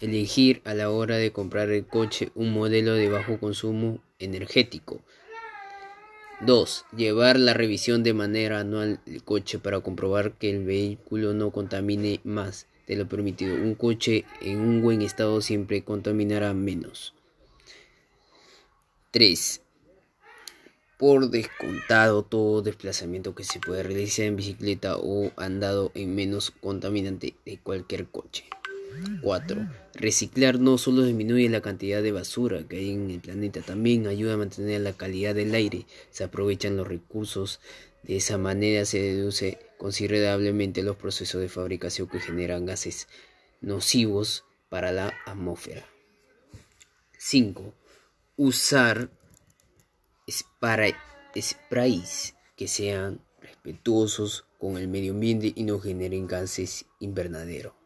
Elegir a la hora de comprar el coche un modelo de bajo consumo energético. 2. Llevar la revisión de manera anual del coche para comprobar que el vehículo no contamine más de lo permitido. Un coche en un buen estado siempre contaminará menos. 3. Por descontado, todo desplazamiento que se puede realizar en bicicleta o andado en menos contaminante de cualquier coche. 4. Reciclar no solo disminuye la cantidad de basura que hay en el planeta, también ayuda a mantener la calidad del aire, se aprovechan los recursos, de esa manera se reduce considerablemente los procesos de fabricación que generan gases nocivos para la atmósfera. 5. Usar sprays que sean respetuosos con el medio ambiente y no generen gases invernaderos.